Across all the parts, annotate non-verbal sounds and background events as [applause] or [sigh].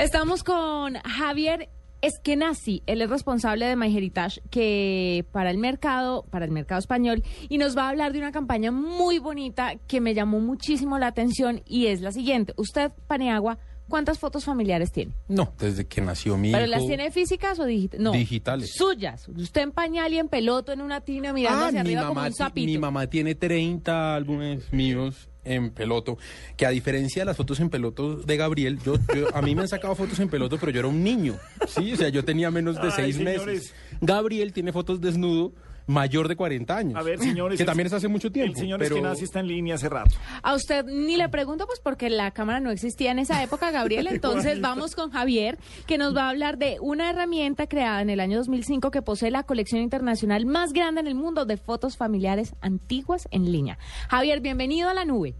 Estamos con Javier Eskenazi, él es responsable de MyHeritage que para el mercado, para el mercado español, y nos va a hablar de una campaña muy bonita que me llamó muchísimo la atención y es la siguiente. Usted, Paneagua, ¿cuántas fotos familiares tiene? No, desde que nació mi ¿Pero hijo. las tiene físicas o digitales? No, Digitales. Suyas. Usted en pañal y en peloto en una tina mirando Ah, hacia mi arriba como un sapito. mi mamá tiene 30 álbumes míos en peloto, que a diferencia de las fotos en peloto de Gabriel, yo, yo- a mí me han sacado fotos en peloto, pero yo era un niño, ¿sí? O sea, yo tenía menos de Ay, seis señores. meses. Gabriel tiene fotos desnudo mayor de 40 años. A ver, señores. Que también es hace mucho tiempo. El señor pero... Eskenazi está en línea hace rato. A usted ni le pregunto, pues porque la cámara no existía en esa época, Gabriel. [laughs] Entonces vamos con Javier, que nos va a hablar de una herramienta creada en el año 2005 que posee la colección internacional más grande en el mundo de fotos familiares antiguas en línea. Javier, bienvenido a la nube.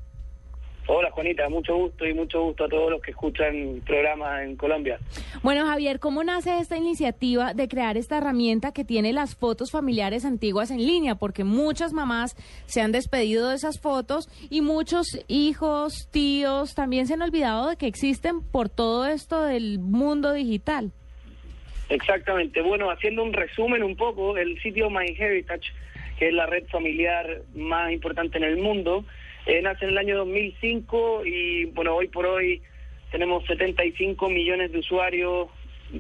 Hola Juanita, mucho gusto y mucho gusto a todos los que escuchan el programa en Colombia. Bueno, Javier, ¿cómo nace esta iniciativa de crear esta herramienta que tiene las fotos familiares antiguas en línea? Porque muchas mamás se han despedido de esas fotos y muchos hijos, tíos también se han olvidado de que existen por todo esto del mundo digital. Exactamente, bueno, haciendo un resumen un poco, el sitio MyHeritage, que es la red familiar más importante en el mundo, eh, nace en el año 2005 y bueno, hoy por hoy tenemos 75 millones de usuarios,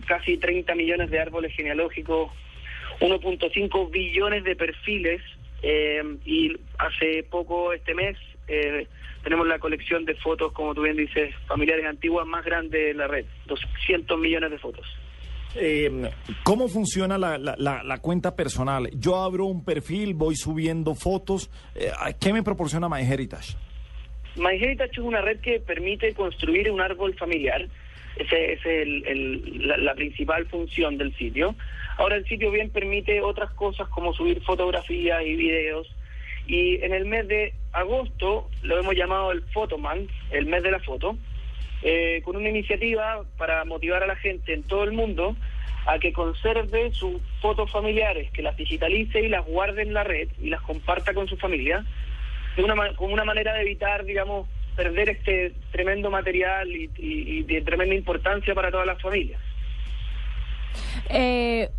casi 30 millones de árboles genealógicos, 1.5 billones de perfiles eh, y hace poco este mes eh, tenemos la colección de fotos, como tú bien dices, familiares antiguas más grande de la red, 200 millones de fotos. Eh, ¿Cómo funciona la, la- la- cuenta personal? Yo abro un perfil, voy subiendo fotos. eh, ¿Qué me proporciona MyHeritage? MyHeritage es una red que permite construir un árbol familiar. Esa es el- la, la principal función del sitio. Ahora el sitio bien permite otras cosas como subir fotografías y videos. Y en el mes de agosto lo hemos llamado el Photoman, el mes de la foto, eh, con una iniciativa para motivar a la gente en todo el mundo a que conserve sus fotos familiares, que las digitalice y las guarde en la red y las comparta con su familia de una, como una manera de evitar, digamos, perder este tremendo material y, y- de tremenda importancia para todas las familias. Eh,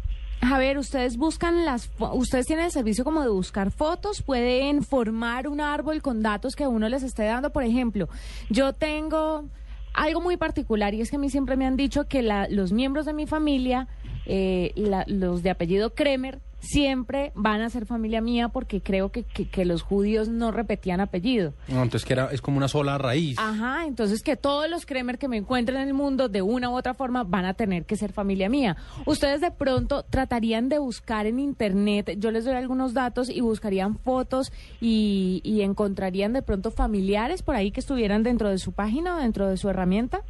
Javier, ustedes buscan las, ustedes tienen el servicio como de buscar fotos, pueden formar un árbol con datos que uno les esté dando. Por ejemplo, yo tengo algo muy particular y es que a mí siempre me han dicho que la- los miembros de mi familia, eh, la- los de apellido Kremer, siempre van a ser familia mía porque creo que, que- que los judíos no repetían apellido. No, entonces que era, es como una sola raíz. Ajá, entonces que todos los Kremer que me encuentren en el mundo de una u otra forma van a tener que ser familia mía. Ustedes de pronto tratarían de buscar en internet, yo les doy algunos datos y buscarían fotos y, y encontrarían de pronto familiares por ahí que estuvieran dentro de su página o dentro de su herramienta.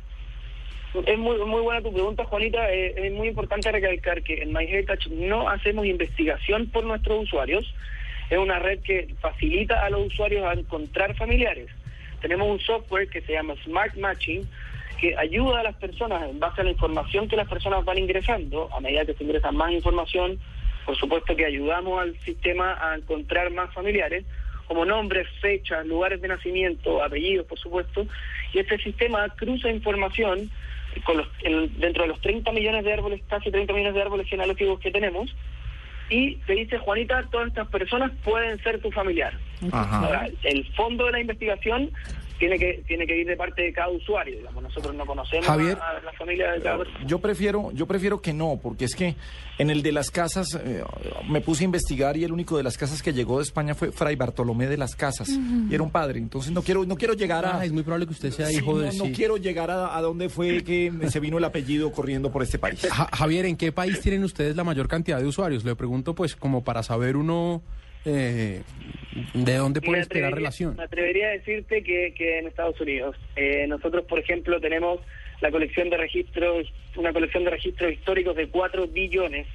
Es muy, muy buena tu pregunta, Juanita. Eh, es muy importante recalcar que en MyHeritage no hacemos investigación por nuestros usuarios. Es una red que facilita a los usuarios a encontrar familiares. Tenemos un software que se llama Smart Matching que ayuda a las personas en base a la información que las personas van ingresando. A medida que se ingresa más información, por supuesto que ayudamos al sistema a encontrar más familiares, como nombres, fechas, lugares de nacimiento, apellidos, por supuesto. Y este sistema cruza información con los, en- dentro de los 30 millones de árboles, casi 30 millones de árboles genealógicos que tenemos, y te dice, Juanita, todas estas personas pueden ser tu familiar. Ajá. Ahora, el fondo de la investigación tiene que tiene que ir de parte de cada usuario, digamos, nosotros no conocemos Javier. a, a la familia de cada persona. Yo prefiero, yo prefiero que no, porque es que en el de las casas eh, me puse a investigar y el único de las casas que llegó de España fue Fray Bartolomé de las Casas y era un padre. Entonces no quiero, no quiero llegar a. Ah, es muy probable que usted sea Sí, hijo no, de... no sí. quiero llegar a, a dónde fue que se vino el apellido corriendo por este país. Ja- Javier, ¿en qué país tienen ustedes la mayor cantidad de usuarios? Le pregunto, pues, como para saber uno eh, de dónde puede Me esperar atrevería- relación. Me atrevería a decirte que, que en Estados Unidos. Eh, nosotros, por ejemplo, tenemos la colección de registros, una colección de registros históricos de 4 billones,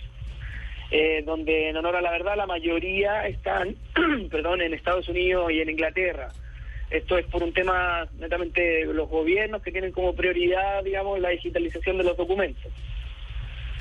eh, donde en honor a la verdad la mayoría están, [clears throat] perdón, en Estados Unidos y en Inglaterra. Esto es por un tema netamente de los gobiernos que tienen como prioridad, digamos, la digitalización de los documentos.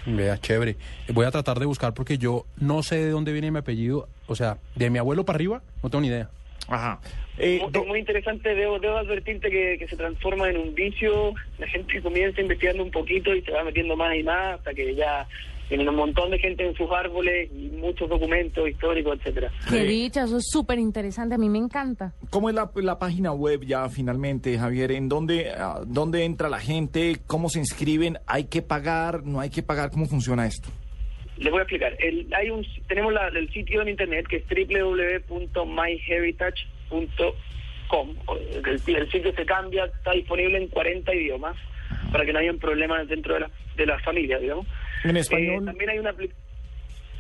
Vea, chévere. Voy a tratar de buscar porque yo no sé de dónde viene mi apellido. O sea, de mi abuelo para arriba, no tengo ni idea. Ajá. Eh, es muy interesante, debo, debo advertirte que, que se transforma en un vicio, la gente comienza investigando un poquito y se va metiendo más y más hasta que ya tienen un montón de gente en sus árboles y muchos documentos históricos, etcétera. Qué Sí. dicha, eso es súper interesante, a mí me encanta. ¿Cómo es la, la página web ya finalmente, Javier? ¿En dónde, ah, dónde entra la gente? ¿Cómo se inscriben? ¿Hay que pagar? ¿No hay que pagar? ¿Cómo funciona esto? Les voy a explicar. El, hay un, tenemos la- el sitio en internet que es www.myheritage.com. El, el sitio se cambia, está disponible en 40 idiomas para que no haya problemas dentro de la, de la familia, digamos. En Eh, español. también hay una aplicación.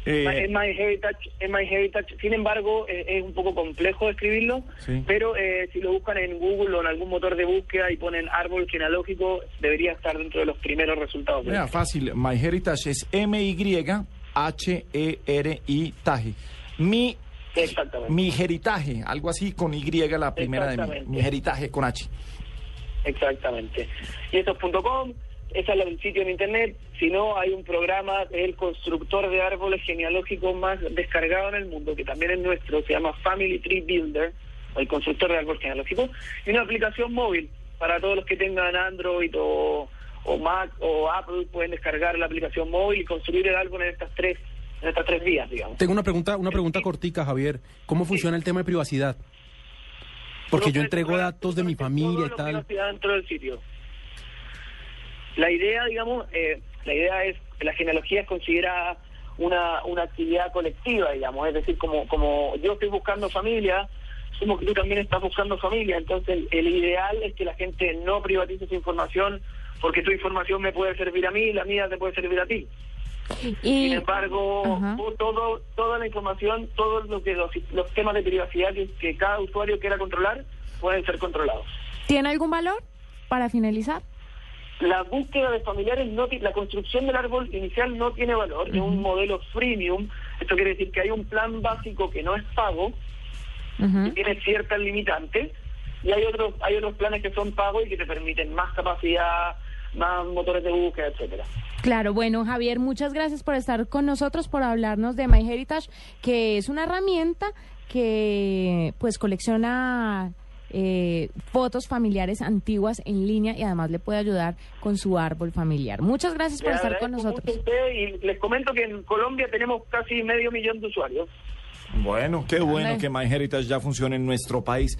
Eh, es MyHeritage, es MyHeritage. Sin embargo, eh, es un poco complejo escribirlo, Sí. pero eh, si lo buscan en Google o en algún motor de búsqueda y ponen árbol genealógico, debería estar dentro de los primeros resultados. Mira, fácil. MyHeritage es M-Y-H-E-R-I Taje. Mi, Exactamente. mi heritaje, algo así con Y la primera de mi. Mi heritaje con H. Exactamente. Y esto es punto .com, ese es el sitio en internet. Si no, hay un programa, el constructor de árboles genealógicos más descargado en el mundo, que también es nuestro, se llama Family Tree Builder, o el constructor de árboles genealógicos, y una aplicación móvil para todos los que tengan Android o, o Mac o Apple, pueden descargar la aplicación móvil y construir el árbol en estas tres en estas tres vías, digamos. Tengo una pregunta, una pregunta cortica, Javier. ¿Cómo funciona el tema de privacidad? Porque yo entrego datos de mi familia y tal. sea dentro del sitio. La idea, digamos, eh, la idea es la genealogía es considerada una, una actividad colectiva, digamos, es decir, como como yo estoy buscando familia, sumo que tú también estás buscando familia, entonces el, ideal es que la gente no privatice su información porque tu información me puede servir a mí, la mía te puede servir a ti. Y, Sin embargo, todo, toda la información, todos lo que los, los temas de privacidad que, que cada usuario quiera controlar pueden ser controlados. ¿Tiene algún valor para finalizar? La búsqueda de familiares, no la construcción del árbol inicial no tiene valor, es un modelo freemium. Esto quiere decir que hay un plan básico que no es pago, que tiene ciertas limitantes, y hay otros hay otros planes que son pagos y que te permiten más capacidad, más motores de búsqueda, etcétera. Claro, bueno, Javier, muchas gracias por estar con nosotros, por hablarnos de MyHeritage, que es una herramienta que pues colecciona eh, fotos familiares antiguas en línea y además le puede ayudar con su árbol familiar. Muchas gracias por Le estar con nosotros. mucho a usted y les comento que en Colombia tenemos casi medio millón de usuarios. Bueno, qué bueno que MyHeritage ya funcione en nuestro país.